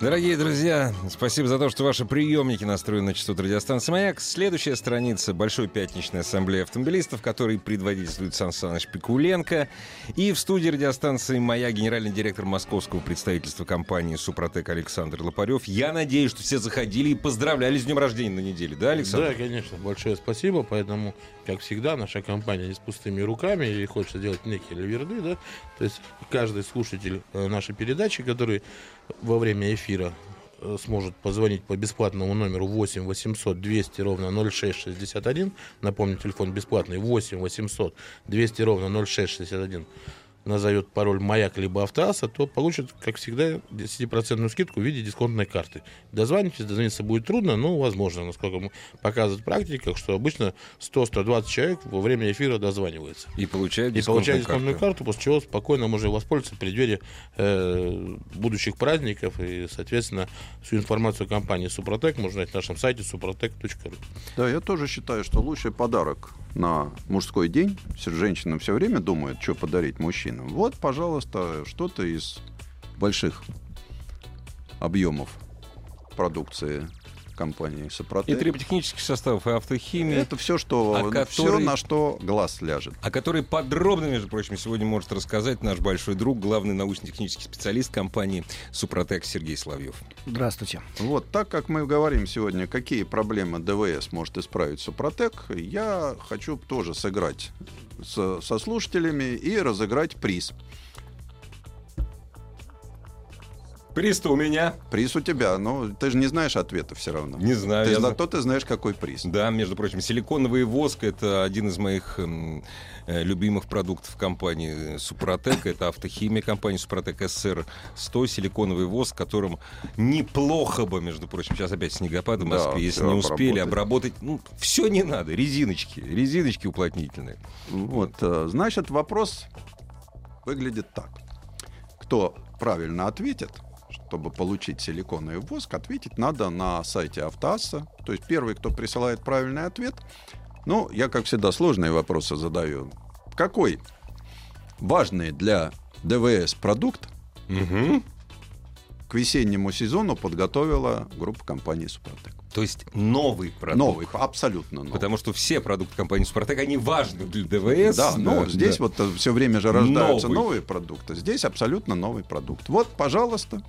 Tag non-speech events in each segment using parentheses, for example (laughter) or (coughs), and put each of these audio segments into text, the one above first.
Дорогие друзья, спасибо за то, что ваши приемники настроены на частоту радиостанции «Маяк». Следующая страница Большой пятничной ассамблеи автомобилистов, который предводительствует Сан Саныч Пикуленко. И в студии радиостанции «Маяк» генеральный директор московского представительства компании «Супротек» Александр Лопарев. Я надеюсь, что все заходили и поздравляли с днем рождения на неделе, да, Александр? Да, конечно, большое спасибо. Поэтому, как всегда, наша компания не с пустыми руками и хочется делать некие ливерды, да. То есть каждый слушатель э, нашей передачи, который во время эфира э, сможет позвонить по бесплатному номеру 8 800 200 ровно 0661. Напомню, телефон бесплатный 8 800 200 ровно 0661 назовет пароль «Маяк» либо «Автоасса», то получит, как всегда, 10% скидку в виде дисконтной карты. Дозвонитесь, дозвониться будет трудно, но возможно, насколько показывает практика, что обычно 100-120 человек во время эфира дозванивается. И получает И дисконтную, получает дисконтную карту. карту, после чего спокойно можно воспользоваться в преддверии э, будущих праздников. И, соответственно, всю информацию компании «Супротек» можно найти на нашем сайте suprotec.ru. Да, я тоже считаю, что лучший подарок на мужской день. Все женщины все время думают, что подарить мужчинам. Вот, пожалуйста, что-то из больших объемов продукции компании И Сопротек. триботехнических составов, и автохимия. Это все, что, А все, который- на что глаз ляжет. о которой подробно, между прочим, сегодня может рассказать наш большой друг, главный научно-технический специалист компании «Супротек» Сергей Соловьев. Здравствуйте. Вот так как мы говорим сегодня, какие проблемы ДВС может исправить Супротек, я хочу тоже сыграть с- со слушателями и разыграть приз. Приз-то у меня. Приз у тебя, но ты же не знаешь ответа все равно. Не знаю. Ты зато ты знаешь, какой приз. Да, между прочим, силиконовый воск — это один из моих эм, э, любимых продуктов компании Супротек. Это автохимия компании Супротек СР-100, силиконовый воск, которым неплохо бы, между прочим, сейчас опять снегопад в Да, Москве, если всё не успели обработать. обработать. Ну, все не надо, резиночки, резиночки уплотнительные. Вот, э, значит, вопрос выглядит так. Кто правильно ответит, чтобы получить силиконовый воск, ответить надо на сайте Автоасса. То есть первый, кто присылает правильный ответ, ну, я, как всегда, сложные вопросы задаю. Какой важный для ДВС продукт к весеннему сезону подготовила группа компании Супротек? То есть новый продукт. Новый, абсолютно новый. Потому что все продукты компании Супротек, они важны для ДВС. Да, ну здесь вот все время же рождаются Новый. новые продукты. Здесь абсолютно новый продукт. Вот, пожалуйста,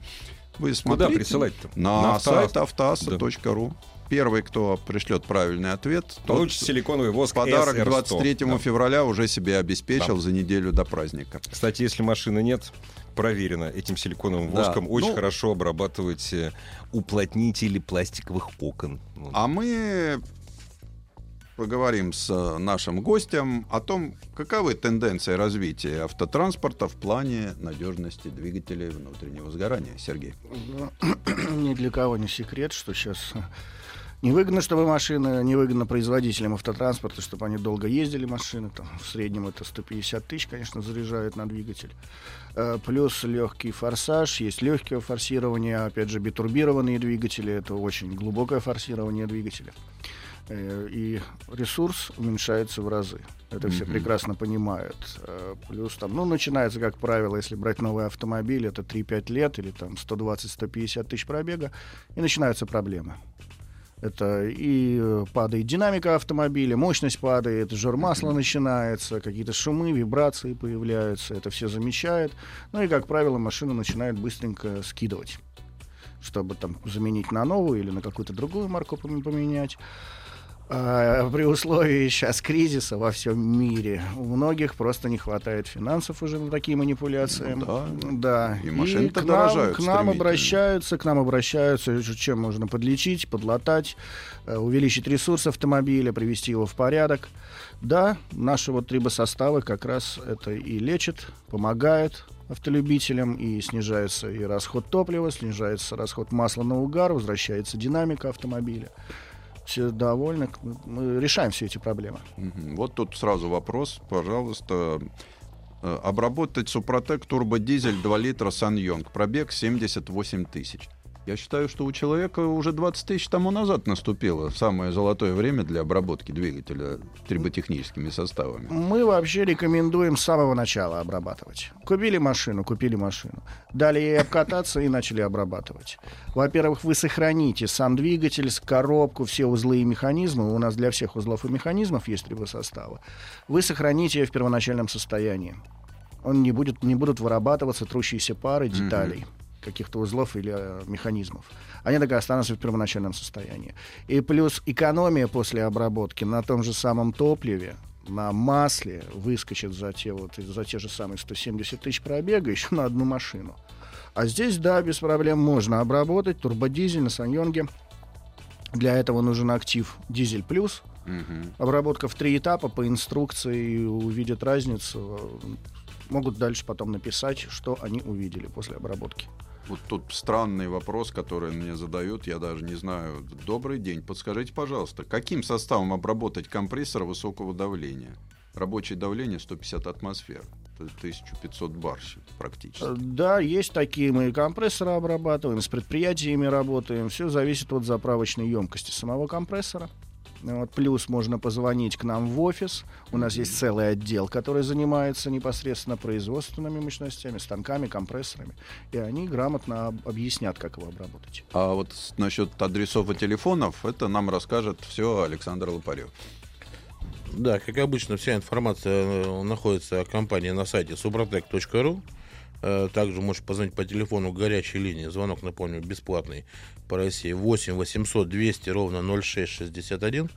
вы смотрите. присылать-то? На, На сайт Автоасс. автоасса.ру. Первый, кто пришлет правильный ответ, Получит силиконовый воск подарок SR100. 23 Да. февраля уже себе обеспечил Да. за неделю до праздника. Кстати, если машины нет, проверено этим силиконовым Да. воском очень Ну- хорошо обрабатывать уплотнители пластиковых окон. А мы поговорим с э, нашим гостем о том, каковы тенденции развития автотранспорта в плане надежности двигателей внутреннего сгорания. Сергей. Ну, (clears throat) Ни для кого не секрет, что сейчас невыгодно, чтобы машины, невыгодно производителям автотранспорта, чтобы они долго ездили машины. Там, в среднем это 150 тысяч, конечно, заряжают на двигатель. Э, Плюс легкий форсаж, есть легкое форсирование, опять же, битурбированные двигатели, это очень глубокое форсирование двигателя. Э, И ресурс уменьшается в разы. Это все прекрасно понимают. Э, Плюс там, ну, начинается, как правило, если брать новый автомобиль, это 3-5 лет или там 120-150 тысяч пробега, и начинаются проблемы. Это и э, падает динамика автомобиля, мощность падает, жир масла начинается, какие-то шумы, вибрации появляются, это все замечает. Ну и, как правило, машина начинает быстренько скидывать, чтобы там заменить на новую или на какую-то другую марку пом- поменять. А, при условии сейчас кризиса во всем мире у многих просто не хватает финансов уже на такие манипуляции. Ну да. да. И машины-то к нам, к нам обращаются, к нам обращаются, ж- чем можно подлечить, подлатать, э, увеличить ресурс автомобиля, привести его в порядок. Да, наши вот трибосоставы как раз это и лечат, помогают, автолюбителям, и снижается и расход топлива, снижается расход масла на угар, возвращается динамика автомобиля. Все довольны, мы решаем все эти проблемы. Вот тут сразу вопрос, пожалуйста. Э, Обработать Супротек турбодизель 2 литра Сан-Йонг. Пробег 78 тысяч. Я считаю, что у человека уже 20 тысяч тому назад наступило самое золотое время для обработки двигателя триботехническими составами. Мы вообще рекомендуем с самого начала обрабатывать. Купили машину, купили машину. Дали ей обкататься и начали обрабатывать. Во-первых, вы сохраните сам двигатель, коробку, все узлы и механизмы. У нас для всех узлов и механизмов есть трибосоставы. Вы сохраните ее в первоначальном состоянии. Он не будет, не будут вырабатываться трущиеся пары деталей каких-то узлов или э, механизмов. Они так и останутся в первоначальном состоянии. И плюс экономия после обработки на том же самом топливе, на масле выскочит за те, вот, за те же самые 170 тысяч пробега еще на одну машину. А здесь, да, без проблем можно обработать турбодизель на Саньонге. Для этого нужен актив Дизель Плюс. Мгм. Обработка в три этапа по инструкции увидят разницу. Могут дальше потом написать, что они увидели после обработки. Вот тут странный вопрос, который мне задают, я даже не знаю. Добрый день, подскажите, пожалуйста, каким составом обработать компрессор высокого давления? Рабочее давление 150 атмосфер. Это 1500 бар практически. Э, Да, есть такие. Мы и компрессоры обрабатываем, с предприятиями работаем. Все зависит от заправочной емкости самого компрессора. Вот, плюс можно позвонить к нам в офис. У нас есть целый отдел, который занимается непосредственно производственными мощностями, станками, компрессорами. И они грамотно об- объяснят, как его обработать. А вот насчет адресов и телефонов, это нам расскажет все Александр Лопарев. Да, как обычно, вся информация э, находится о компании на сайте suprotec.ru. Э, Также можешь позвонить по телефону горячей линии. Звонок, напомню, бесплатный по России. 8 800 200 ровно 0661.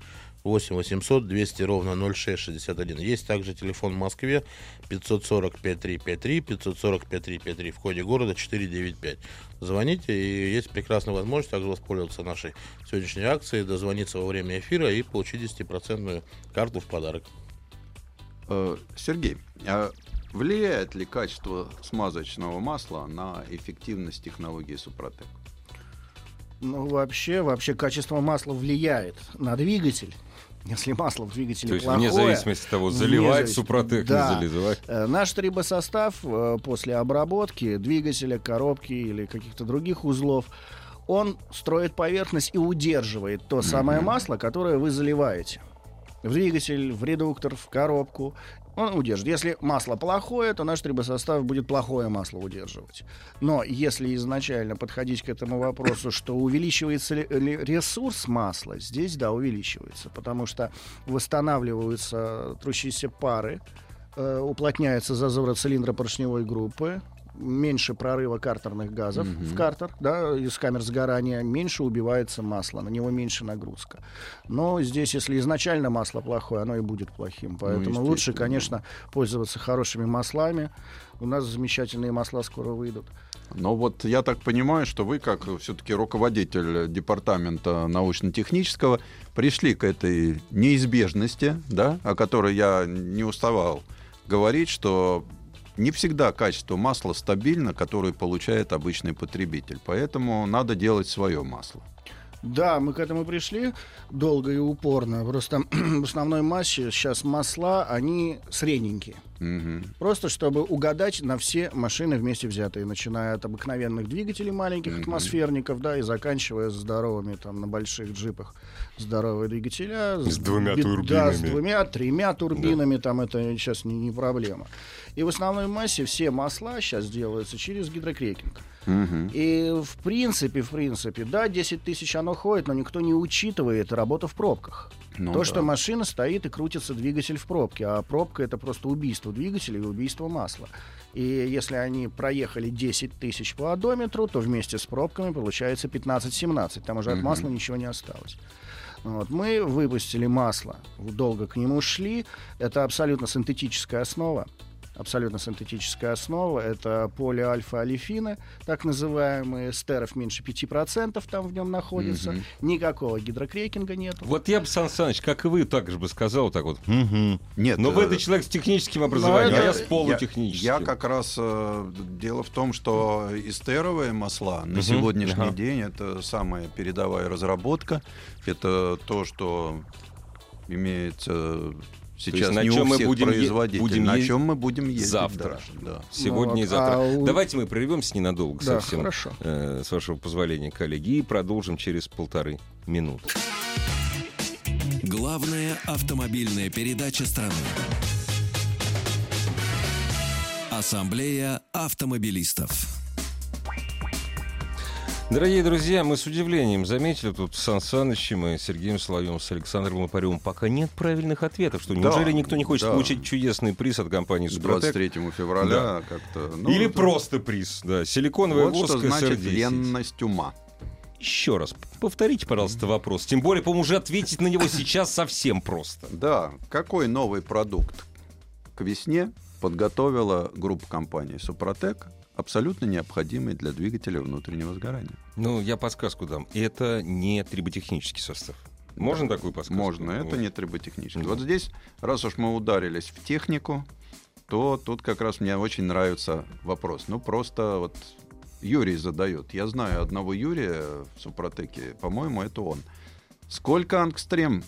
8 800 200 ровно 0661. Есть также телефон в Москве 540 5353 540 5353 в коде города 495. Звоните, и есть прекрасная возможность также воспользоваться нашей сегодняшней акцией, дозвониться во время эфира и получить 10% карту в подарок. Э, Сергей, а влияет ли качество смазочного масла на эффективность технологии Супротек? Ну, вообще, вообще качество масла влияет на двигатель. Если масло в двигателе То есть плохое... вне зависимости от того, заливать зависимости- супротек, Да. не заливать. Э, Наш трибосостав э, после обработки двигателя, коробки или каких-то других узлов, он строит поверхность и удерживает то самое масло, которое вы заливаете. В двигатель, в редуктор, в коробку. Он удержит. Если масло плохое, то наш трибосостав будет плохое масло удерживать. Но если изначально подходить к этому вопросу, что увеличивается ли, ресурс масла, здесь да, увеличивается, потому что восстанавливаются трущиеся пары, э, уплотняются зазоры цилиндра поршневой группы, меньше прорыва картерных газов в картер, да, из камер сгорания, меньше убивается масло, на него меньше нагрузка. Но здесь, если изначально масло плохое, оно и будет плохим. Поэтому лучше, естественно, да. конечно, пользоваться хорошими маслами. У нас замечательные масла скоро выйдут. Но вот я так понимаю, что вы, как все-таки руководитель департамента научно-технического, пришли к этой неизбежности, да, о которой я не уставал говорить, что не всегда качество масла стабильно, которое получает обычный потребитель. Поэтому надо делать свое масло. Да, мы к этому пришли долго и упорно. Просто (clears throat) в основной массе сейчас масла, они средненькие. Мгм. Просто чтобы угадать на все машины вместе взятые, начиная от обыкновенных двигателей маленьких атмосферников, да, и заканчивая здоровыми там на больших джипах здоровые двигателя. С двумя би- Да, с турбинами. двумя, тремя турбинами, там это сейчас не, не проблема. И в основной массе все масла сейчас делаются через гидрокрекинг. Мгм. И в принципе, в принципе, да, 10 тысяч оно ходит, но никто не учитывает работу в пробках. Ну То, да. что машина стоит и крутится двигатель в пробке, а пробка это просто убийство двигателя и убийство масла. И если они проехали 10 тысяч по одометру, то вместе с пробками получается 15-17. Там уже от Мгм. масла ничего не осталось. Вот. Мы выпустили масло, долго к нему шли. Это абсолютно синтетическая основа. Абсолютно синтетическая основа. Это полиальфа-алифины, так называемые, стеров меньше 5% там в нем находится. Мгм. Никакого гидрокрекинга нет. Вот я бы, Сан Саныч, как и вы, так же бы сказал так вот. «Мгм». Нет, Но вы э, это человек с техническим образованием, а это- я с полутехническим. Я, я как раз э, дело в том, что эстеровые масла на сегодняшний ага. день это самая передовая разработка. Это то, что имеется сейчас на не чем у мы будем е- производителей. будем на чем мы будем ездить завтра. дальше, да. Сегодня Ну и вот, завтра. а у- Давайте мы прервемся ненадолго Да, совсем, хорошо. э, с вашего позволения, коллеги, и продолжим через полторы минуты. Главная автомобильная передача страны. Ассамблея автомобилистов. Дорогие друзья, мы с удивлением заметили тут с Сан Санычем и Сергеем Соловьевым, с Александром Лопаревым, пока нет правильных ответов. Что, Да, неужели никто не хочет да. получить чудесный приз от компании «Супротек»? 23 февраля как-то. ну, Или это- просто приз, да, силиконовая Вот что воск значит SR10. ленность ума. Еще раз, повторите, пожалуйста, вопрос. Тем более, по-моему, уже ответить на него сейчас совсем просто. Да, какой новый продукт к весне подготовила группа компаний «Супротек», абсолютно необходимый для двигателя внутреннего сгорания? Ну, я подсказку дам. Это не триботехнический состав. Можно такую подсказку? Можно, это Вот. не триботехнический. Да. Вот здесь, раз уж мы ударились в технику, то тут как раз мне очень нравится вопрос. Ну, просто вот Юрий задает. Я знаю одного Юрия в Супротеке, по-моему, это он. Сколько ангстрем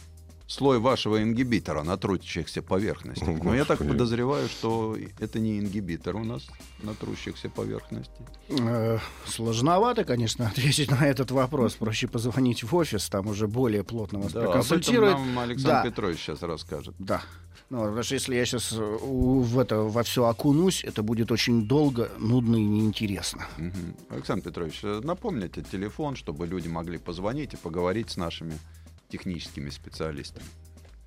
слой вашего ингибитора на трущихся поверхностях? Ну, я так подозреваю, что это не ингибитор у нас на трущихся поверхностях. Э, Сложновато, конечно, ответить на этот вопрос. Проще позвонить в офис, там уже более плотно вас Да, об этом проконсультируют. нам Александр Да. Петрович сейчас расскажет. Да. Ну, потому что если я сейчас в это во все окунусь, это будет очень долго, нудно и неинтересно. Мгм. Александр Петрович, э, напомните телефон, чтобы люди могли позвонить и поговорить с нашими техническими специалистами.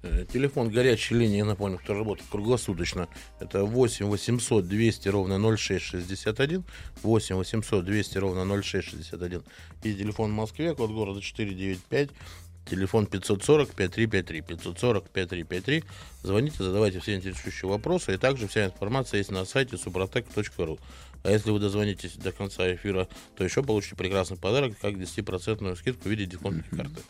Э, Телефон горячей линии, я напомню, кто работает круглосуточно. Это 8 800 200 ровно 0661. 8 800 200 ровно 0661. И телефон в Москве, код города 495. Телефон 540 5353. 540 5353. Звоните, задавайте все интересующие вопросы. И также вся информация есть на сайте suprotec.ru. А если вы дозвонитесь до конца эфира, то еще получите прекрасный подарок, как 10% скидку в виде дисконтной карты.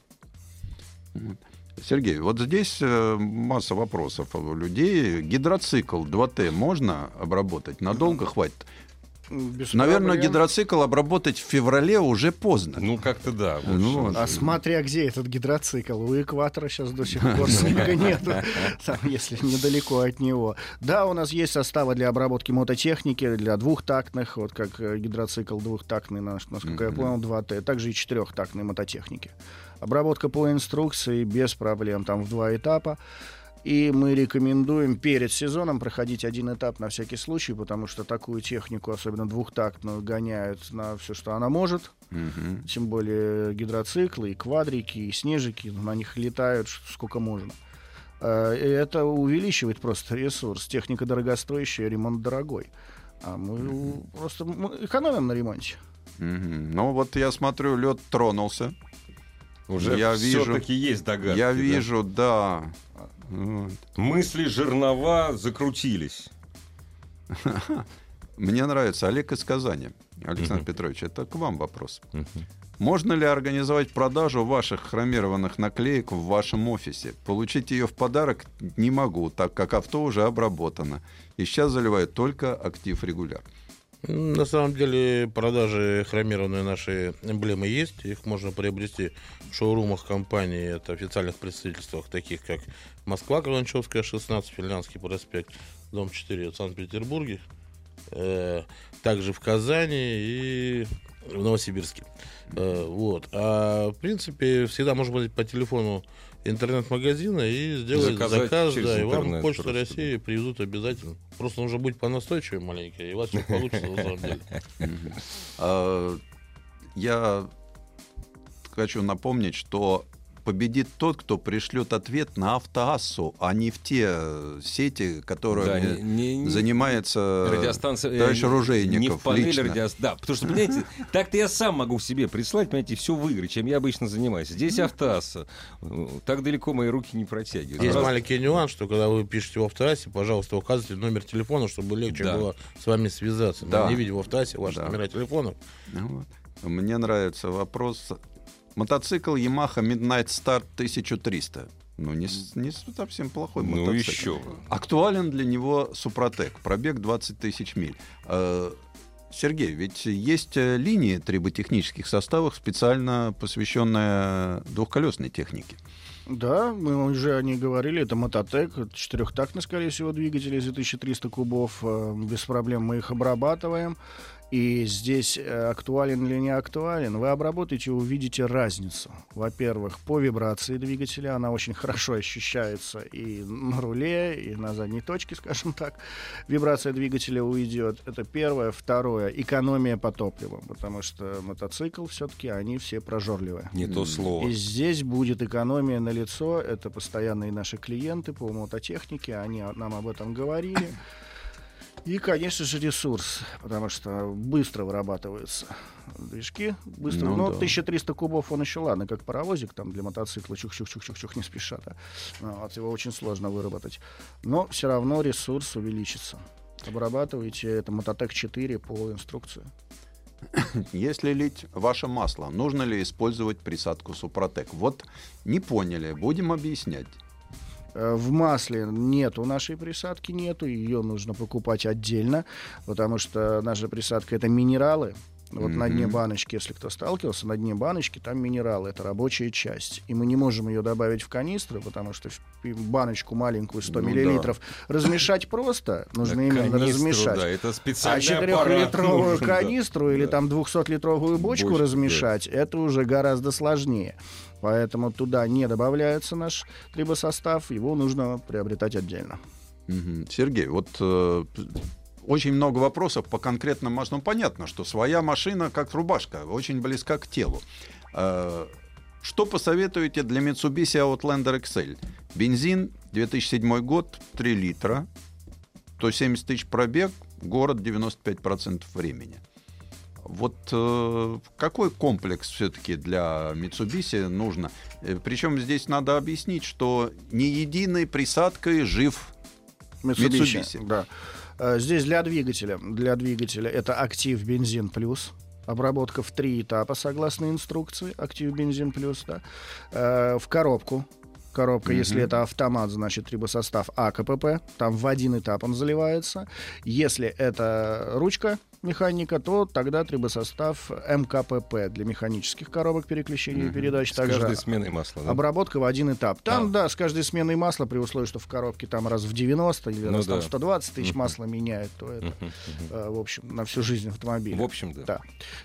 Сергей, вот здесь э, масса вопросов у людей. Гидроцикл 2Т можно обработать? Надолго хватит? Без Наверное, проблем. гидроцикл обработать в феврале уже поздно. Ну, как-то да. Ну. А смотря где этот гидроцикл, у экватора сейчас до сих пор (laughs) снега нету, там, если недалеко от него. Да, у нас есть составы для обработки мототехники, для двухтактных, вот как э, гидроцикл двухтактный, наш, насколько я понял, 2Т, также и четырехтактной мототехники. Обработка по инструкции без проблем, там в два этапа. И мы рекомендуем перед сезоном проходить один этап на всякий случай, потому что такую технику, особенно двухтактную, гоняют на все, что она может. Мгм. Тем более гидроциклы, и квадрики, и снежики, на них летают сколько можно. Э, и Это увеличивает просто ресурс. Техника дорогостоящая, ремонт дорогой. А мы у- просто мы экономим на ремонте. Мгм. Ну вот я смотрю, лед тронулся. Уже я вижу- все-таки есть догадки. я да? вижу, да. Вот. Мысли жернова закрутились. (laughs) Мне нравится Олег из Казани. Александр Петрович, это к вам вопрос. Можно ли организовать продажу ваших хромированных наклеек в вашем офисе? Получить ее в подарок не могу, так как авто уже обработано. И сейчас заливают только актив регуляр. На самом деле продажи хромированные наши эмблемы есть. Их можно приобрести в шоурумах компании, это официальных представительствах, таких как Москва, Каланчевская, 16, Финляндский проспект, дом 4 в Санкт-Петербурге, э, также в Казани и в Новосибирске. Э, вот. А в принципе всегда можно быть по телефону интернет-магазина и сделать Заказать заказ, да, и вам Почта просто. России привезут обязательно. Просто нужно быть понастойчивее маленько, и у вас все получится на самом деле. (laughs) А, Я хочу напомнить, что победит тот, кто пришлет ответ на автоассу, а не в те э, сети, которые Да, не- не- не- занимается радиостанция... э, товарищ не- Ружейников Не в панели лично. радиостанции. Да, потому что, понимаете, (laughs) так-то я сам могу в себе прислать, понимаете, все выиграть, чем я обычно занимаюсь. Здесь автоасса. Так далеко мои руки не протягивают. Есть Раз- маленький нюанс, что когда вы пишете в автоассе, пожалуйста, указывайте номер телефона, чтобы легче Да. было с вами связаться. Да. Мы не видим в автоассе ваши Да. номера телефонов. Ну вот. Мне нравится вопрос. Мотоцикл Yamaha Midnight Star 1300. Ну, не, не совсем плохой Ну мотоцикл. еще. Актуален для него Супротек. Пробег 20 тысяч миль. Э, Сергей, ведь есть э, линии триботехнических составов, специально посвященная двухколесной технике. Да, мы уже о ней говорили, это Мототек, четырехтактный, скорее всего, двигатель из 2300 кубов, э, без проблем мы их обрабатываем. И здесь э, актуален или не актуален, вы обработаете, увидите разницу. Во-первых, по вибрации двигателя она очень (laughs) хорошо ощущается и на руле, и на задней точке, скажем так. Вибрация двигателя уйдет. Это первое. Второе, экономия по топливу, потому что мотоцикл все-таки, они все прожорливые. Не то слово. И здесь будет экономия на лицо. Это постоянные наши клиенты по мототехнике. Они нам об этом говорили. И, конечно же, ресурс, потому что быстро вырабатываются движки. Быстро. Ну Ну, да. 1300 кубов он еще ладно, как паровозик там для мотоцикла, чух-чух-чух-чух не спеша. да. Вот, его очень сложно выработать. Но все равно ресурс увеличится. Обрабатывайте это Мототек 4 по инструкции. Если лить ваше масло, нужно ли использовать присадку Супротек? Вот не поняли, будем объяснять. Э, В масле нету нашей присадки, нету, ее нужно покупать отдельно, потому что наша присадка это минералы. Вот на дне баночки, если кто сталкивался, на дне баночки там минералы, это рабочая часть. И мы не можем ее добавить в канистры, потому что в баночку маленькую 100 Ну миллилитров размешать просто, нужно Да, именно канистру, размешать. Да, это А специальный аппарат (laughs) 4-литровую нужен, да. канистру или Да. там 200-литровую бочку, Бочку, размешать, это уже гораздо сложнее. Поэтому туда не добавляется наш трибосостав, его нужно приобретать отдельно. Мгм. Сергей, вот э, очень много вопросов по конкретным машинам. Ну, понятно, что своя машина как рубашка, очень близка к телу. Э, Что посоветуете для Mitsubishi Outlander XL? Бензин, 2007 год, 3 литра, 170 тысяч пробег, город 95% времени. Вот э, какой комплекс все-таки для Mitsubishi нужно? Э, Причем здесь надо объяснить, что не единой присадкой жив Mitsubishi. Mitsubishi. Да. Э, Здесь для двигателя. Для двигателя это актив бензин плюс. Обработка в три этапа согласно инструкции. Актив бензин плюс, да. Э, В коробку. Коробка, если это автомат, значит трибосостав АКПП. Там в один этап он заливается. Если это ручка механика, то тогда трибосостав МКПП для механических коробок переключения передач. С Также каждой сменой масла. да? Обработка в один этап. Там, А. да, с каждой сменой масла, при условии, что в коробке там раз в 90 или Ну раз да. 120 тысяч Мгм. масла меняет, то это, мгм. э, в общем, на всю жизнь автомобиля. В общем, да. Да,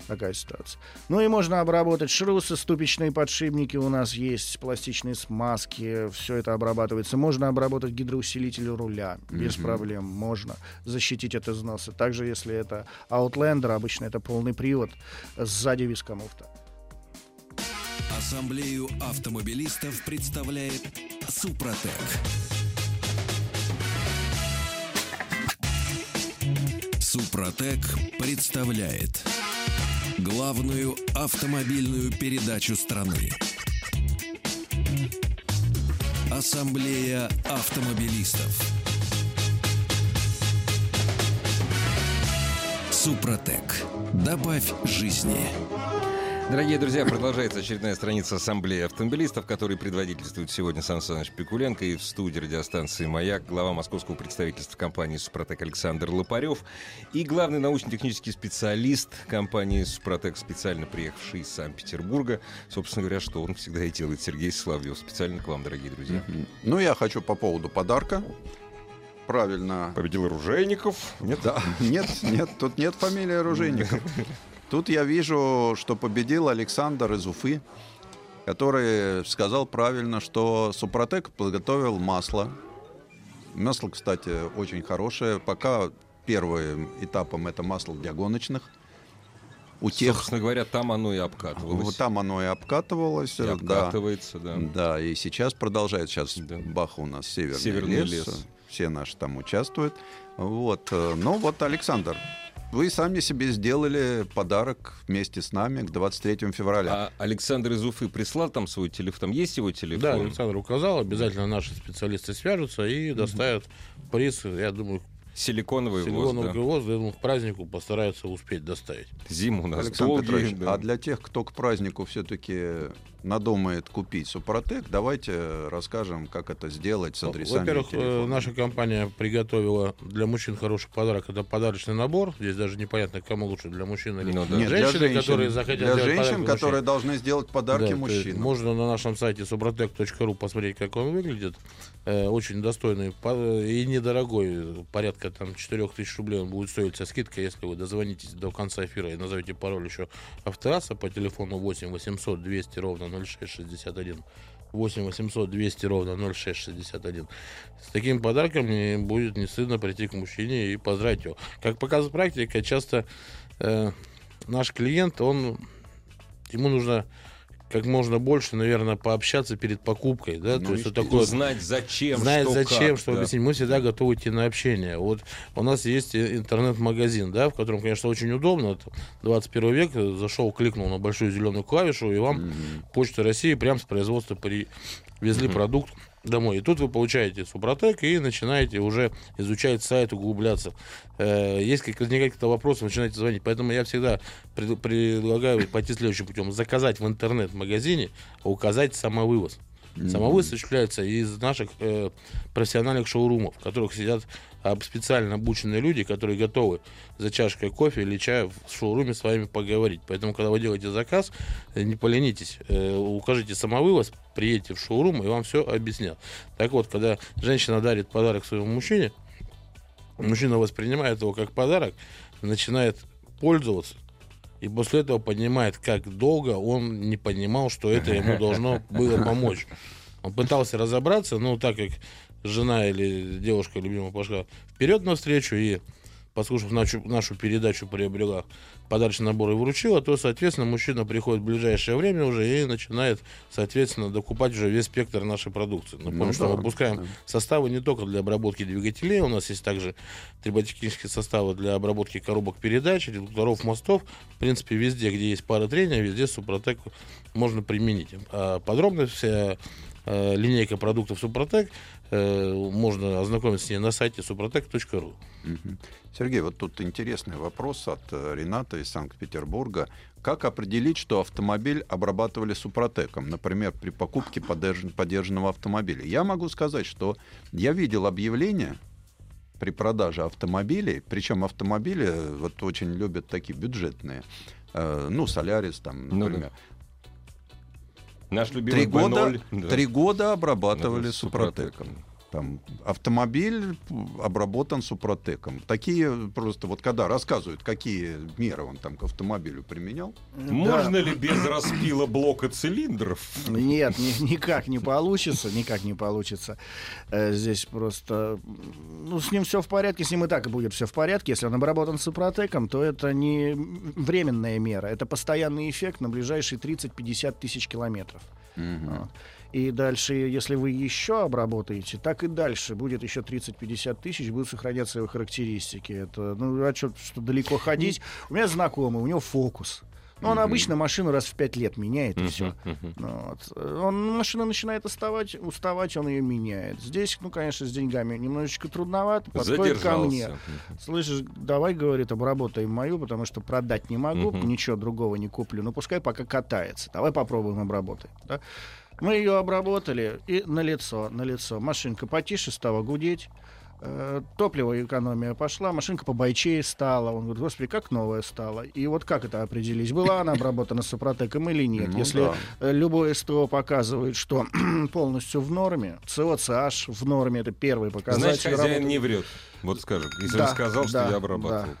такая ситуация. Ну и можно обработать шрусы, ступичные подшипники у нас есть, пластичные смазки, все это обрабатывается. Можно обработать гидроусилитель руля, без Мгм. проблем, можно защитить от износа. Также, если это Outlander, обычно это полный привод, сзади вискомуфта. Ассамблею автомобилистов представляет Супротек. Супротек представляет главную автомобильную передачу страны. Ассамблея автомобилистов. Супротек. Добавь жизни. Дорогие друзья, продолжается очередная страница Ассамблеи автомобилистов, который предводительствует сегодня Сан Саныч Пикуленко и в студии радиостанции «Маяк» глава московского представительства компании «Супротек» Александр Лопарев и главный научно-технический специалист компании «Супротек», специально приехавший из Санкт-Петербурга. Собственно говоря, что он всегда и делает. Сергей Соловьев. Специально к вам, дорогие друзья. Ну, я хочу по поводу подарка. Правильно. Победил Оружейников. Нет? Да, нет, нет, тут нет фамилии оружейников. Тут я вижу, что победил Александр из Уфы, который сказал правильно, что Супротек подготовил масло. Масло, кстати, очень хорошее. Пока первым этапом это масло для гоночных. у тех... Собственно говоря, там оно и обкатывалось. Вот там оно и обкатывалось. И да. обкатывается, да. Да, и сейчас продолжает. Сейчас Да. Бах у нас северный, Северный лес. лес. Все наши там участвуют. Вот. Ну вот, Александр, вы сами себе сделали подарок вместе с нами к 23 февраля. А Александр из Уфы прислал там свой телефон? Там есть его телефон? Да, Александр указал, обязательно наши специалисты свяжутся и доставят приз, я думаю, Силиконовый силиконовый да. воз, я думаю, к празднику постараются успеть доставить. Зиму у нас Александр долгие, Петрович, да. а для тех, кто к празднику все-таки надумает купить Супротек, давайте расскажем, как это сделать с адресами. Во-первых, э, наша компания приготовила для мужчин хороший подарок. Это подарочный набор. Здесь даже непонятно, кому лучше, для мужчин или Ну да. Нет, женщины, для женщин, которые захотят для женщин, которые должны сделать подарки Да, мужчинам. Можно на нашем сайте suprotec.ru посмотреть, как он выглядит. Э, очень достойный по- и недорогой. Порядка там 4000 рублей он будет стоить со скидкой, если вы дозвонитесь до конца эфира и назовете пароль еще автоаса по телефону 8 800 200 ровно 0661. 8 800 200 ровно 0661. С таким подарком мне будет не стыдно прийти к мужчине и поздравить его. Как показывает практика, часто э, наш клиент, он ему нужно как можно больше, наверное, пообщаться перед покупкой, да, Ну, то есть вот естественно. такое Узнать, зачем, знает что, зачем, как, чтобы да. объяснить. Мы всегда готовы идти на общение. Вот у нас есть интернет-магазин, да, в котором, конечно, очень удобно. Это 21 век. Зашел, кликнул на большую зеленую клавишу, и вам Почта России прямо с производства привезли продукт домой. И тут вы получаете Супротек и начинаете уже изучать сайт, углубляться. Э, как возникают какие-то вопросы, начинаете звонить. Поэтому я всегда пред- предлагаю пойти следующим путем. Заказать в интернет-магазине, а указать самовывоз. Осуществляется из наших э, профессиональных шоурумов, в которых сидят об- специально обученные люди, которые готовы за чашкой кофе или чая в шоуруме с вами поговорить. Поэтому, когда вы делаете заказ, э, не поленитесь, э, укажите самовывоз, приедете в шоурум, и вам все объяснят. Так вот, когда женщина дарит подарок своему мужчине, мужчина воспринимает его как подарок, начинает пользоваться, и после этого понимает, как долго он не понимал, что это ему должно (laughs) было помочь. Он пытался разобраться, но так как жена или девушка любимая пошла вперед навстречу и, послушав нашу, нашу передачу, приобрела подарочный набор и вручила, то, соответственно, мужчина приходит в ближайшее время уже и начинает, соответственно, докупать уже весь спектр нашей продукции. Напомню, Ну что да, мы выпускаем да. составы не только для обработки двигателей, у нас есть также триботехнические составы для обработки коробок передач, редукторов мостов. В принципе, везде, где есть пара трения, везде Супротек можно применить. А подробно вся э, линейка продуктов Супротек можно ознакомиться с ней на сайте suprotec.ru. Мгм. Сергей, вот тут интересный вопрос от э, Рената из Санкт-Петербурга. Как определить, что автомобиль обрабатывали супротеком, например, при покупке подерж- подержанного автомобиля? Я могу сказать, что я видел объявление при продаже автомобилей, причем автомобили э, вот очень любят такие бюджетные, э, ну, Солярис там, Ну да. Наш любимый Три года, B0, да. три года обрабатывали супротеком. Там автомобиль обработан супротеком. Такие просто вот когда рассказывают, какие меры он там к автомобилю применял. Можно Да. ли без распила блока цилиндров? Нет, ни- никак не получится, никак не получится. Э, Здесь просто, ну, с ним все в порядке, с ним и так и будет все в порядке. Если он обработан супротеком, то это не временная мера, это постоянный эффект на ближайшие 30-50 тысяч километров. Вот. И дальше, если вы еще обработаете, так и дальше будет еще 30-50 тысяч, будут сохраняться его характеристики. Это, ну, а что, что далеко ходить? У меня знакомый, у него фокус. Ну, он обычно машину раз в пять лет меняет, и все. Он, машина начинает уставать, уставать, он ее меняет. Здесь, ну, конечно, с деньгами немножечко трудновато. Подходит ко мне. Слышишь, давай, говорит, обработаем мою, потому что продать не могу, ничего другого не куплю. Ну, пускай пока катается. Давай попробуем обработать. да. Мы ее обработали, и на лицо, на лицо. Машинка потише стала гудеть. э, Топливо экономия пошла, машинка побойчее стала. Он говорит, господи, как новая стала. И вот как это определить? Была она обработана супротеком или нет? Ну Если да. э, любое СТО показывает, что (clears throat) полностью в норме, СО, CH в норме, это первый показатель. Значит, хозяин работы. не врет. Вот скажем, если Да, он сказал, что да, я обрабатывал. да.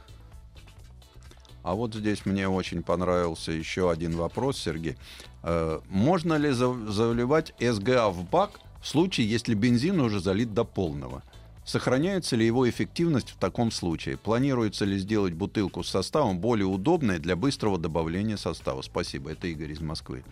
А вот здесь мне очень понравился еще один вопрос, Сергей. Э, Можно ли за- заливать СГА в бак в случае, если бензин уже залит до полного? Сохраняется ли его эффективность в таком случае? Планируется ли сделать бутылку с составом более удобной для быстрого добавления состава? Спасибо. Это Игорь из Москвы.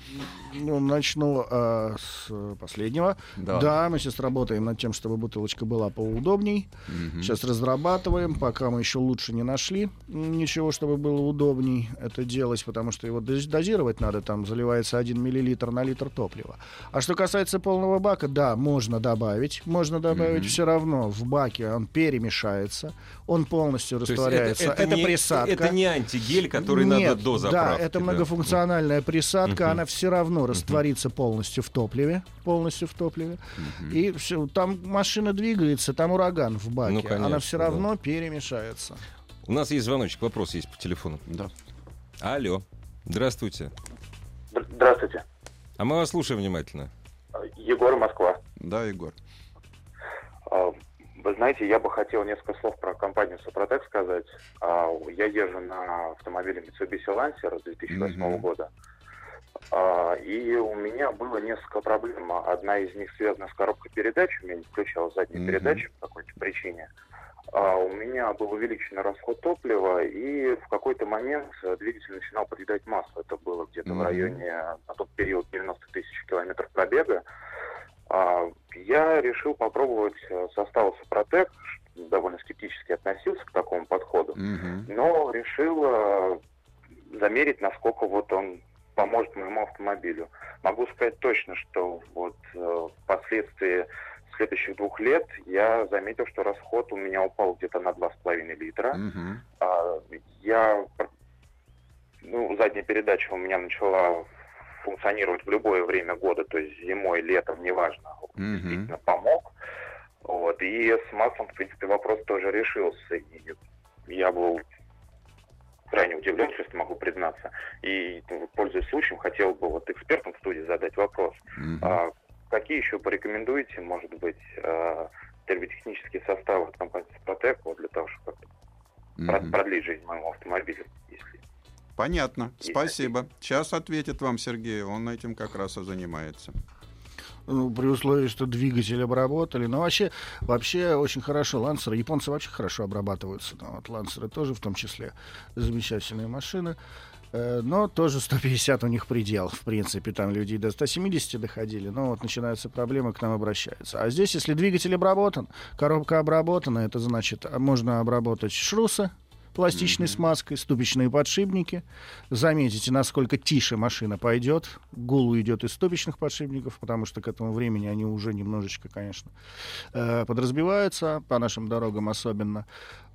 Ну, начну э, с последнего. Да. Да. мы сейчас работаем над тем, чтобы бутылочка была поудобней. Мгм. Сейчас разрабатываем, пока мы еще лучше не нашли ничего, чтобы было удобней это делать, потому что его доз- дозировать надо, там заливается 1 миллилитр на литр топлива. А что касается полного бака, да, можно добавить, можно добавить Мгм. все равно в баке он перемешается, он полностью То растворяется. Это, не, присадка. Это не антигель, который Нет, надо до заправки. Да, это да. многофункциональная присадка, Мгм. она все равно растворится полностью в топливе, полностью в топливе. И все, там машина двигается, там ураган в баке, Ну, конечно, она все да. равно перемешается. У нас есть звоночек, вопрос есть по телефону. Да. Алло, здравствуйте. Др- Здравствуйте. А мы вас слушаем внимательно. Егор, Москва. Да, Егор. Вы знаете, я бы хотел несколько слов про компанию Супротек сказать. А, Я езжу на автомобиле Mitsubishi Lancer 2008 Мгм. года. А, И у меня было несколько проблем. Одна из них связана с коробкой передач. У меня не включалась задняя Мгм. передача по какой-то причине. А, У меня был увеличенный расход топлива, и в какой-то момент двигатель начинал подъедать масло. Это было где-то Мгм. в районе, на тот период, 90 тысяч километров пробега. Я решил попробовать э, состав Супротек, довольно скептически относился к такому подходу, Мгм. но решил э, замерить, насколько вот он поможет моему автомобилю. Могу сказать точно, что вот э, впоследствии следующих двух лет я заметил, что расход у меня упал где-то на 2,5 литра. Мгм. А, я, ну, задняя передача у меня начала функционировать в любое время года, то есть зимой, летом, неважно, Мгм. действительно помог. Вот, и с маслом, в принципе, вопрос тоже решился. И я был крайне удивлен, честно могу признаться. И, ну, пользуясь случаем, хотел бы вот экспертам в студии задать вопрос. Мгм. А какие еще порекомендуете, может быть, э, термотехнические составы от компании Супротек вот для того, чтобы Мгм. продлить жизнь моему автомобилю, если Понятно. Спасибо. Сейчас ответит вам Сергей. Он этим как раз и занимается. Ну, при условии, что двигатель обработали. Но вообще, вообще очень хорошо. Лансеры, японцы вообще хорошо обрабатываются. Ну, вот лансеры тоже в том числе замечательные машины. Э, Но тоже 150 у них предел, в принципе. Там люди до 170 доходили. Но вот начинаются проблемы, к нам обращаются. А здесь, если двигатель обработан, коробка обработана, это значит, а, можно обработать шрусы пластичной смазкой, ступичные подшипники. Заметите, насколько тише машина пойдет. Гул уйдет из ступичных подшипников, потому что к этому времени они уже немножечко, конечно, э, подразбиваются, по нашим дорогам особенно.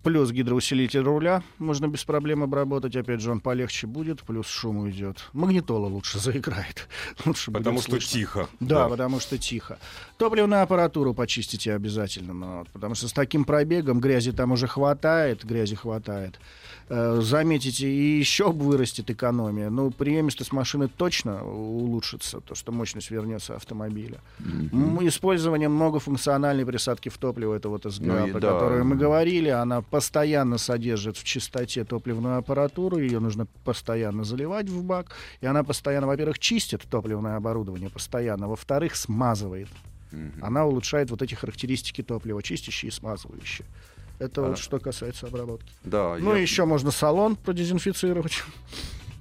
Плюс гидроусилитель руля можно без проблем обработать. Опять же, он полегче будет, плюс шум уйдет. Магнитола лучше заиграет. (laughs) Лучше Потому что слышно. тихо. Да, потому что тихо. Топливную аппаратуру почистите обязательно, вот, потому что с таким пробегом грязи там уже хватает, грязи хватает. Э, заметите, и еще вырастет экономия. Ну, приемистость машины точно улучшится, то, что мощность вернется автомобиля. М, Использование многофункциональной присадки в топливо, это вот СГА, Ну про да. которую мы говорили, она постоянно содержит в чистоте топливную аппаратуру, ее нужно постоянно заливать в бак, и она постоянно, во-первых, чистит топливное оборудование постоянно, во-вторых, смазывает. Она улучшает вот эти характеристики топлива, чистящие и смазывающие. Это А. вот что касается обработки. Да, Ну, я, еще можно салон продезинфицировать.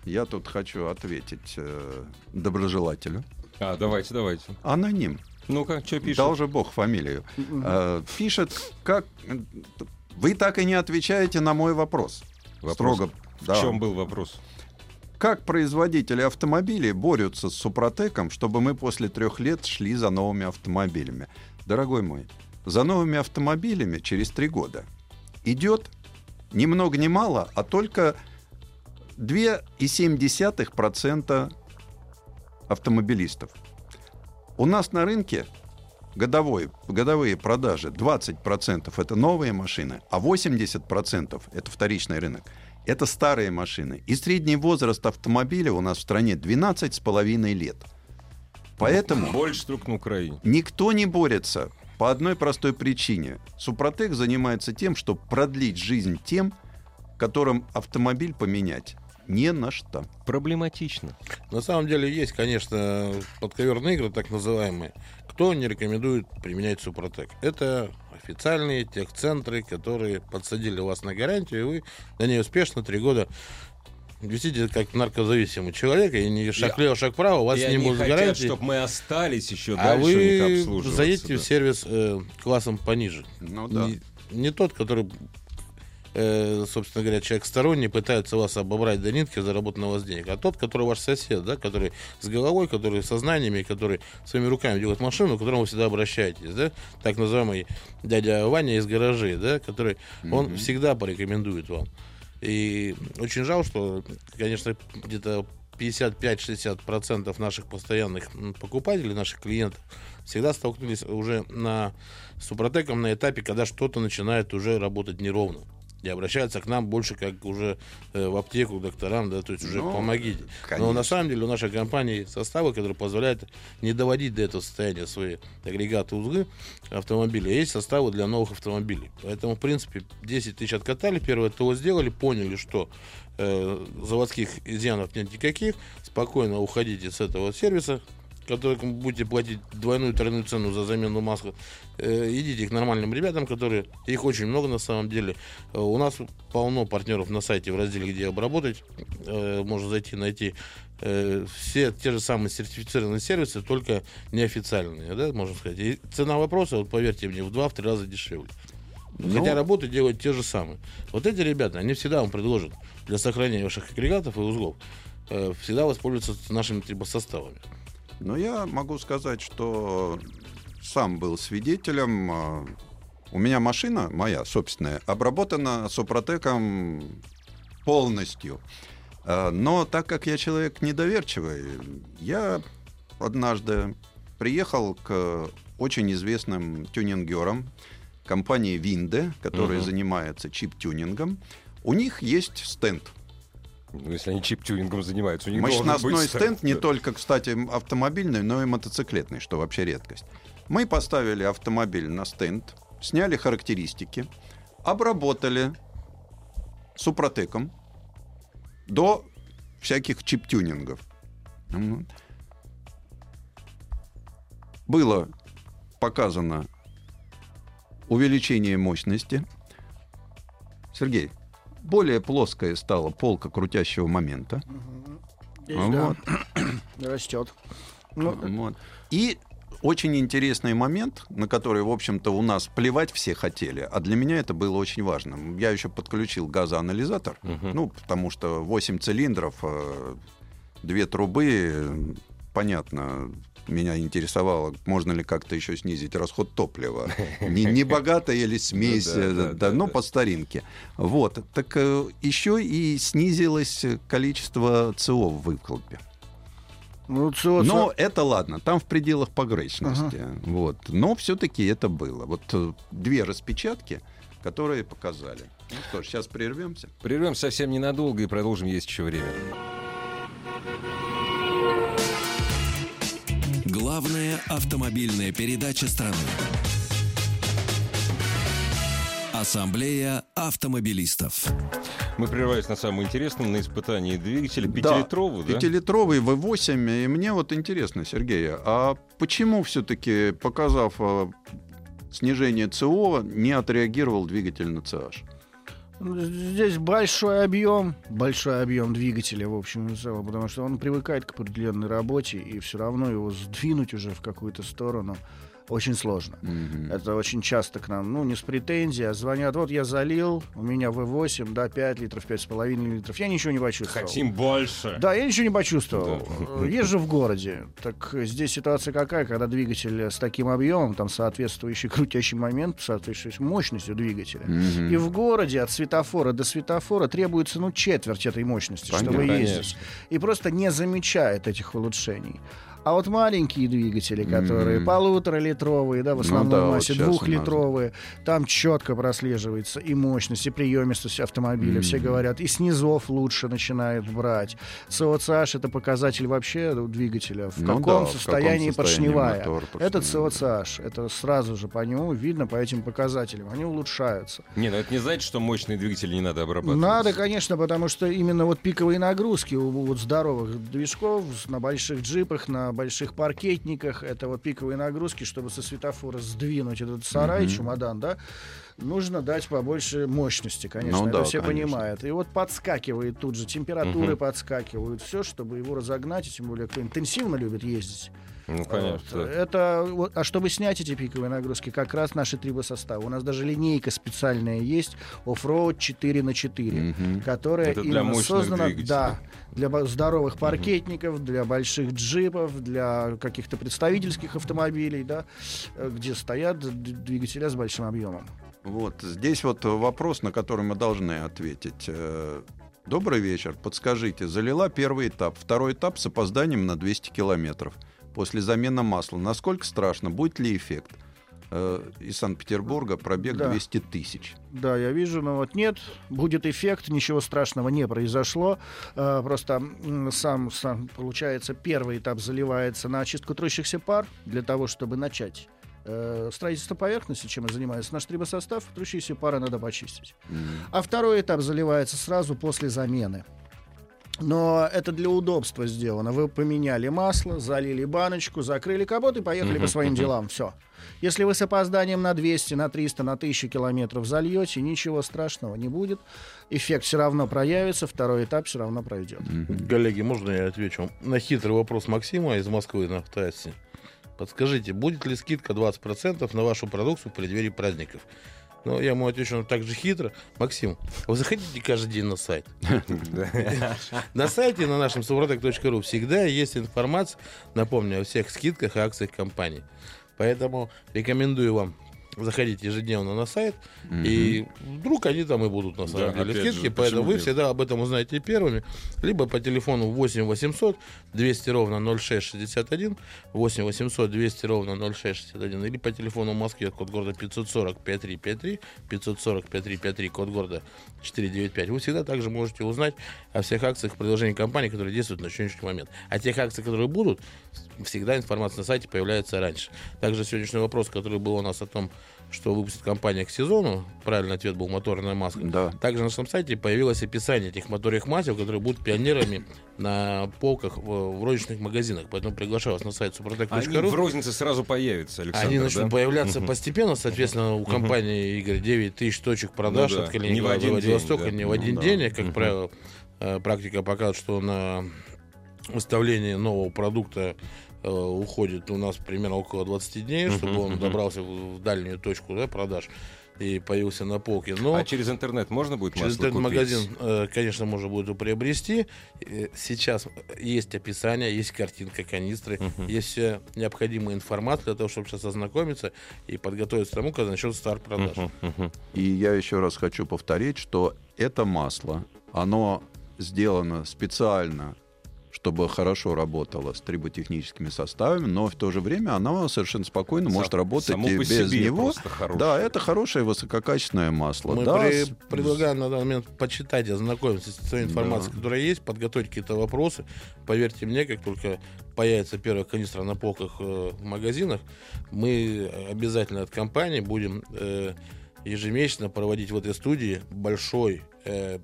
я тут хочу ответить э, доброжелателю. А, давайте, давайте. Аноним. Ну-ка, что пишет? Дал же Бог фамилию. Э, пишет, как... Вы так и не отвечаете на мой вопрос. Вопрос. Строго. В да. чем был вопрос? Как производители автомобилей борются с Супротеком, чтобы мы после трех лет шли за новыми автомобилями? Дорогой мой, за новыми автомобилями через три года идет ни много ни мало, а только 2,7% автомобилистов. У нас на рынке годовой, годовые продажи 20% это новые машины, а 80% это вторичный рынок. Это старые машины. И средний возраст автомобиля у нас в стране 12,5 лет. Поэтому Больше друг на Украине. никто не борется по одной простой причине. Супротек занимается тем, чтобы продлить жизнь тем, которым автомобиль поменять не на что. Проблематично. На самом деле есть, конечно, подковерные игры, так называемые. Кто не рекомендует применять Супротек? Это официальные техцентры, которые подсадили вас на гарантию, и вы на ней успешно три года висите как наркозависимый человек, и не шаг влево, шаг вправо, у вас И не они будет хотят, гарантии. чтобы мы остались еще А дальше вы заедете в да. сервис э, классом пониже. Ну да. Не, не тот, который, э, собственно говоря, человек сторонний, пытается вас обобрать до нитки, заработать на вас денег, а тот, который ваш сосед, да, который с головой, который со знаниями, который своими руками делает машину, к которому вы всегда обращаетесь, да, так называемый дядя Ваня из гаражей, да, который, он всегда порекомендует вам. И очень жалко, что, конечно, где-то 55-60% наших постоянных покупателей, наших клиентов, всегда столкнулись уже на Супротеком на этапе, когда что-то начинает уже работать неровно. И обращаются к нам больше как уже э, в аптеку, к докторам, да, то есть уже Ну, помогите. Но конечно. на самом деле у нашей компании составы, которые позволяют не доводить до этого состояния свои агрегаты узлы автомобиля, есть составы для новых автомобилей. Поэтому, в принципе, 10 тысяч откатали, первое ТО сделали, поняли, что э, заводских изъянов нет никаких, спокойно уходите с этого сервиса, который вы будете платить двойную тройную цену за замену масла, э, идите к нормальным ребятам, которые, их очень много на самом деле. Э, у нас полно партнеров на сайте в разделе, где обработать, э, можно зайти, найти все те же самые сертифицированные сервисы, только неофициальные, да, можно сказать. И цена вопроса, вот поверьте мне, в 2-3 раза дешевле. Хотя работы делают те же самые. Вот эти ребята, они всегда вам предложат для сохранения ваших агрегатов и узлов всегда воспользоваться нашими типа, составами. Но я могу сказать, что сам был свидетелем. а, У меня машина, моя собственная, обработана Супротеком полностью. А, Но так как я человек недоверчивый, я однажды приехал к очень известным тюнингерам компании Винде, которая Мгм. занимается чип-тюнингом. У них есть стенд. Ну, если они чип-тюнингом занимаются, у них Мощностной быть стенд не да. только, кстати, автомобильный, но и мотоциклетный, что вообще редкость. Мы поставили автомобиль на стенд, сняли характеристики, обработали супротеком до всяких чип-тюнингов. Было показано увеличение мощности. Сергей, более плоская стала полка крутящего момента. Да, Вот. (coughs) растет. Ну, Вот. И очень интересный момент, на который, в общем-то, у нас плевать все хотели, а для меня это было очень важно. Я еще подключил газоанализатор, Мгм. ну, потому что 8 цилиндров, э, две трубы, э, понятно, меня интересовало, можно ли как-то еще снизить расход топлива. (laughs) Не, не богатая или смесь, Ну э, но по старинке. Вот. Так э, еще и снизилось количество ЦО в выхлопе. ну, ЦО, Но это ладно, там в пределах погрешности. Вот. Но все-таки это было. Вот э, две распечатки, которые показали. Ну что ж, сейчас прервемся. Прервем совсем ненадолго и продолжим, есть еще время. Главная автомобильная передача страны. Ассамблея автомобилистов. Мы прервались на самом интересном, на испытании двигателя. Пятилитровый, да? Пятилитровый V8. И мне вот интересно, Сергей, а почему все-таки, показав э, снижение ЦО, не отреагировал двигатель на CH? Здесь большой объем, большой объем двигателя, в общем и потому что он привыкает к определенной работе, и все равно его сдвинуть уже в какую-то сторону очень сложно. Мгм. Это очень часто к нам, ну, не с претензией, а звонят, вот я залил, у меня V8, да, 5 литров, 5,5 литров, я ничего не почувствовал. Хотим больше. Да, я ничего не почувствовал. Э, Езжу в городе. Так здесь ситуация какая, когда двигатель с таким объемом, там соответствующий крутящий момент, соответствующей мощностью двигателя. Мгм. И в городе от светофора до светофора требуется ну четверть этой мощности, Понятно. чтобы ездить. Конечно. И просто не замечает этих улучшений. А вот маленькие двигатели, которые Мгм. полуторалитровые, да, в Ну основной да, вот массе нас. двухлитровые, там четко прослеживается и мощность, и приемистость автомобиля. Все Мгм. говорят, и снизов лучше начинает брать. СОЦH это показатель вообще двигателя, в Ну каком да, в каком состоянии состоянии поршневая. мотор, Это поршневая. Это сразу же по нему видно, по этим показателям. Они улучшаются. Не, ну это не значит, что мощные двигатели не надо обрабатывать. Надо, конечно, потому что именно вот пиковые нагрузки у вот здоровых движков на больших джипах, на на больших паркетниках, это вот пиковые нагрузки, чтобы со светофора сдвинуть этот сарай, Мгм. чемодан, да, нужно дать побольше мощности, конечно, Ну это да, все конечно. понимают. И вот подскакивает тут же, температуры Мгм. подскакивают, все, чтобы его разогнать, и тем более, кто интенсивно любит ездить. Ну, конечно. Это, вот, а чтобы снять эти пиковые нагрузки, как раз наши трибосоставы. У нас даже линейка специальная есть, оффроуд 4 на 4 Мгм. которая Это именно создана да, для здоровых паркетников, для больших джипов, для каких-то представительских автомобилей, да, э, где стоят двигателя с большим объемом. Вот здесь вот вопрос, на который мы должны ответить. Э, Добрый вечер. Подскажите, залила первый этап, второй этап с опозданием на 200 километров. После замены масла. Насколько страшно? Будет ли эффект? Э, Из Санкт-Петербурга пробег Да. 200 тысяч. Да, я вижу, но вот нет, будет эффект, ничего страшного не произошло. Э, Просто сам, сам, получается, первый этап заливается на очистку трущихся пар для того, чтобы начать э, строительство поверхности, чем и занимается наш трибосостав, трущиеся пары надо почистить. М. А второй этап заливается сразу после замены. Но это для удобства сделано. Вы поменяли масло, залили баночку, закрыли капот и поехали по своим делам. Все. Если вы с опозданием на 200, на 300, на 1000 километров зальете, ничего страшного не будет. Эффект все равно проявится, второй этап все равно пройдет. Коллеги, можно я отвечу? На хитрый вопрос Максима из Москвы на автоассе. Подскажите, будет ли скидка 20% на вашу продукцию в преддверии праздников? Ну, я ему отвечу ну, так же хитро. Максим, вы заходите каждый день на сайт. (laughs) На сайте на нашем suprotec.ru всегда есть информация, напомню, о всех скидках и акциях компании. Поэтому рекомендую вам заходить ежедневно на сайт, и вдруг они там и будут на самом Да, деле скидки, же, поэтому вы нет? всегда об этом узнаете первыми, либо по телефону 8 800 200 ровно 0661, 8 800 200 ровно 0661, или по телефону в Москве код города 540 5353, 540 5353, код города 495. Вы всегда также можете узнать о всех акциях и предложениях компании, которые действуют на сегодняшний момент. А тех акций, которые будут, всегда информация на сайте появляется раньше. Также сегодняшний вопрос, который был у нас о том, что выпустит компания к сезону, правильный ответ был моторная маска. Да. Также на нашем сайте появилось описание этих моторных масел, которые будут пионерами на полках в, в розничных магазинах. Поэтому приглашаю вас на сайт Они в рознице сразу появятся, Александр. Они начнут да? появляться Мгм. постепенно, соответственно, у компании Игорь 9 тысяч точек продаж Ну да, от не в Калининграда один до Владивостока день, да. не в один Ну да. день. Как Мгм. правило, э, практика показывает, что на выставление нового продукта уходит у нас примерно около 20 дней, чтобы он добрался в дальнюю точку да, продаж и появился на полке. Но А через интернет можно будет Через масло купить? интернет-магазин, э, конечно, можно будет его приобрести. Э, Сейчас есть описание, есть картинка канистры, Мгм. есть вся необходимая информация для того, чтобы сейчас ознакомиться и подготовиться к тому, когда начнет старт продаж. Мгм, мгм. И я еще раз хочу повторить, что это масло, оно сделано специально, чтобы хорошо работало с триботехническими составами, но в то же время оно совершенно спокойно может Сам- работать и без него. Да, это хорошее высококачественное масло. Мы да, при- с- предлагаем на данный момент почитать, ознакомиться с той информацией, Да. которая есть, подготовить какие-то вопросы. Поверьте мне, как только появится первая канистра на полках э, в магазинах, мы обязательно от компании будем э, ежемесячно проводить в этой студии большой э,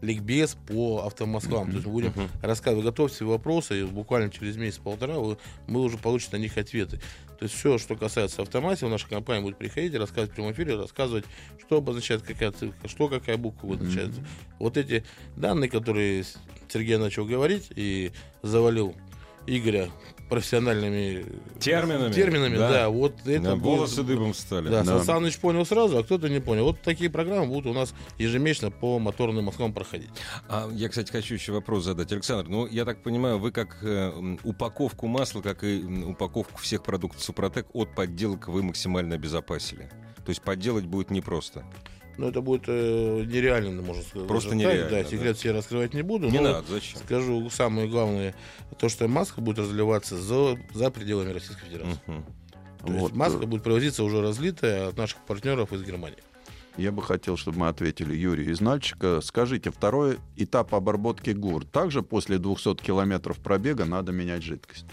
ликбез по автомосквам. То есть мы будем рассказывать, готовьте вопросы, и буквально через месяц-полтора вы, мы уже получите на них ответы. То есть все, что касается автоматики, наша компания будет приходить рассказывать в прямом эфире, рассказывать, что обозначает какая цифра, что какая буква обозначает. Вот эти данные, которые Сергей начал говорить и завалил Игоря профессиональными Терминами, терминами да. да, вот это Да, будет- волосы дыбом стали. да, Да. Сан Саныч понял сразу, а кто-то не понял. Вот такие программы будут у нас ежемесячно по моторным Москвам проходить. А я, кстати, хочу еще вопрос задать. Александр, ну, я так понимаю, вы как э, упаковку масла, как и упаковку всех продуктов Супротек от подделок вы максимально обезопасили. То есть подделать будет непросто. Но это будет э, нереально, можно сказать. Просто так. нереально, Да, да. секрет все раскрывать не буду. Не но надо, зачем? Скажу самое главное, то, что маска будет разливаться за, за пределами Российской Федерации. Мгм. То есть Вот, маска э, будет провозиться уже разлитая от наших партнеров из Германии. Я бы хотел, чтобы мы ответили Юрию из Нальчика. Скажите, второй этап обработки ГУР. Также после 200 километров пробега надо менять жидкость?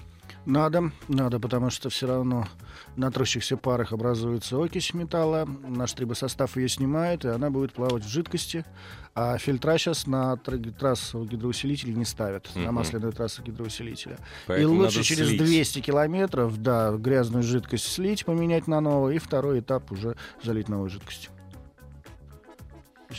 Надо, надо, потому что все равно на трущихся парах образуется окись металла. Наш трибосостав ее снимает, и она будет плавать в жидкости. А фильтра сейчас на тр- трассу гидроусилителей не ставят, на масляную трассу гидроусилителя. Поэтому и лучше через слить. 200 километров, да, грязную жидкость слить, поменять на новую, и второй этап уже залить новой жидкостью.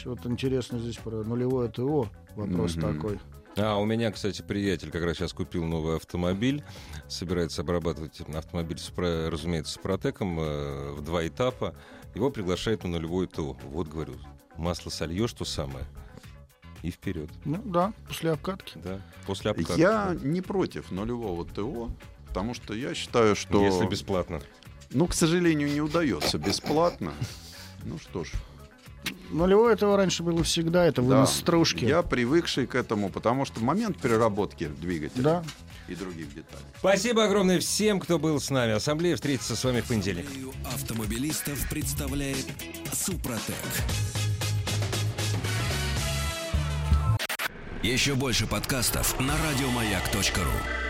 Вот интересно здесь про нулевое ТО. Вопрос Мгм. такой. А, у меня, кстати, приятель как раз сейчас купил новый автомобиль, собирается обрабатывать автомобиль, с, разумеется, с протеком э, в два этапа. Его приглашают на нулевой ТО. Вот, говорю, масло сольешь, то самое. И вперед. Ну да, после обкатки. Да, после обкатки. Я не против нулевого ТО, потому что я считаю, что... Если бесплатно. Ну, к сожалению, не удается бесплатно. Ну что ж. Нулевое ТО раньше было всегда, это вынос да, стружки. Я привыкший к этому, потому что момент переработки двигателя Да. и других деталей. Спасибо огромное всем, кто был с нами. Ассамблея встретится с вами в понедельник. Автомобилистов представляет Супротек. Еще больше подкастов на радиомаяк.ру.